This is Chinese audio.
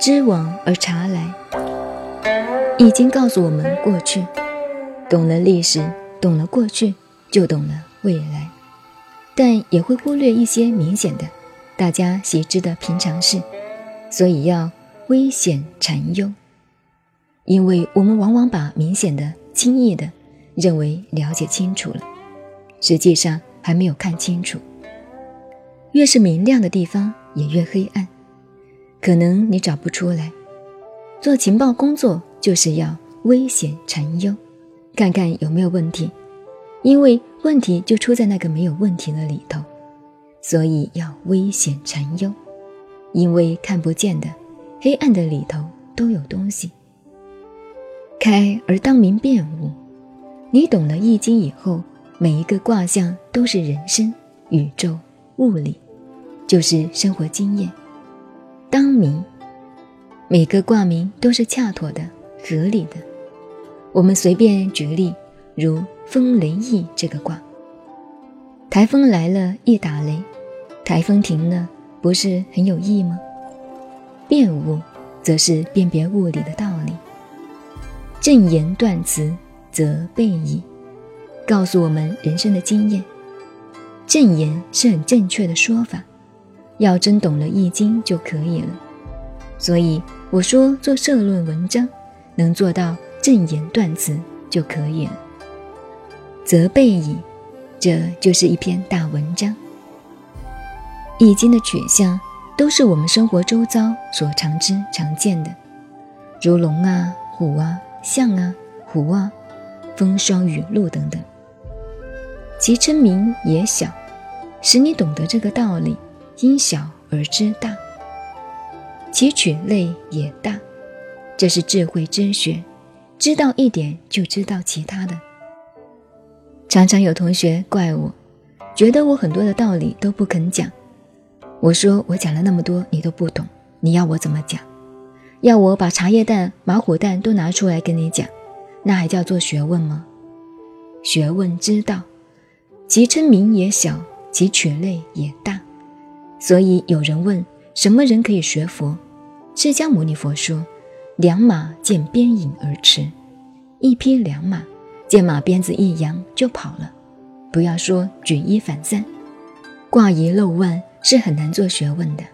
知往而察来，已经告诉我们过去。懂了历史，懂了过去，就懂了未来。但也会忽略一些明显的、大家习知的平常事，所以要危险禅忧。因为我们往往把明显的、轻易的认为了解清楚了，实际上还没有看清楚。越是明亮的地方，也越黑暗，可能你找不出来。做情报工作就是要危险禅忧。看看有没有问题，因为问题就出在那个没有问题的里头，所以要危险缠忧，因为看不见的黑暗的里头都有东西。开而当明辨悟，你懂了易经以后，每一个卦象都是人生、宇宙、物理，就是生活经验。当名，每个卦名都是恰妥的、合理的。我们随便举例，如风雷翼这个卦，台风来了，一打雷；台风停了，不是很有意吗？辨物，则是辨别物理的道理。正言断词，则备矣，告诉我们人生的经验。正言是很正确的说法，要真懂了易经就可以了。所以我说做社论文章，能做到。正言断词就可以了。则备矣，这就是一篇大文章。易经的取向都是我们生活周遭所常知常见的，如龙啊、虎啊、象啊、狐啊、风霜雨露等等。其称名也小，使你懂得这个道理，因小而知大；其取类也大，这是智慧之学。知道一点就知道其他的。常常有同学怪我，觉得我很多的道理都不肯讲。我说我讲了那么多，你都不懂，你要我怎么讲？要我把茶叶蛋、马虎蛋都拿出来跟你讲，那还叫做学问吗？学问之道，其称名也小，其取类也大。所以有人问，什么人可以学佛？释迦牟尼佛说。两马见鞭影而驰，一匹两马见马鞭子一扬就跑了。不要说举一反三，挂一漏万是很难做学问的。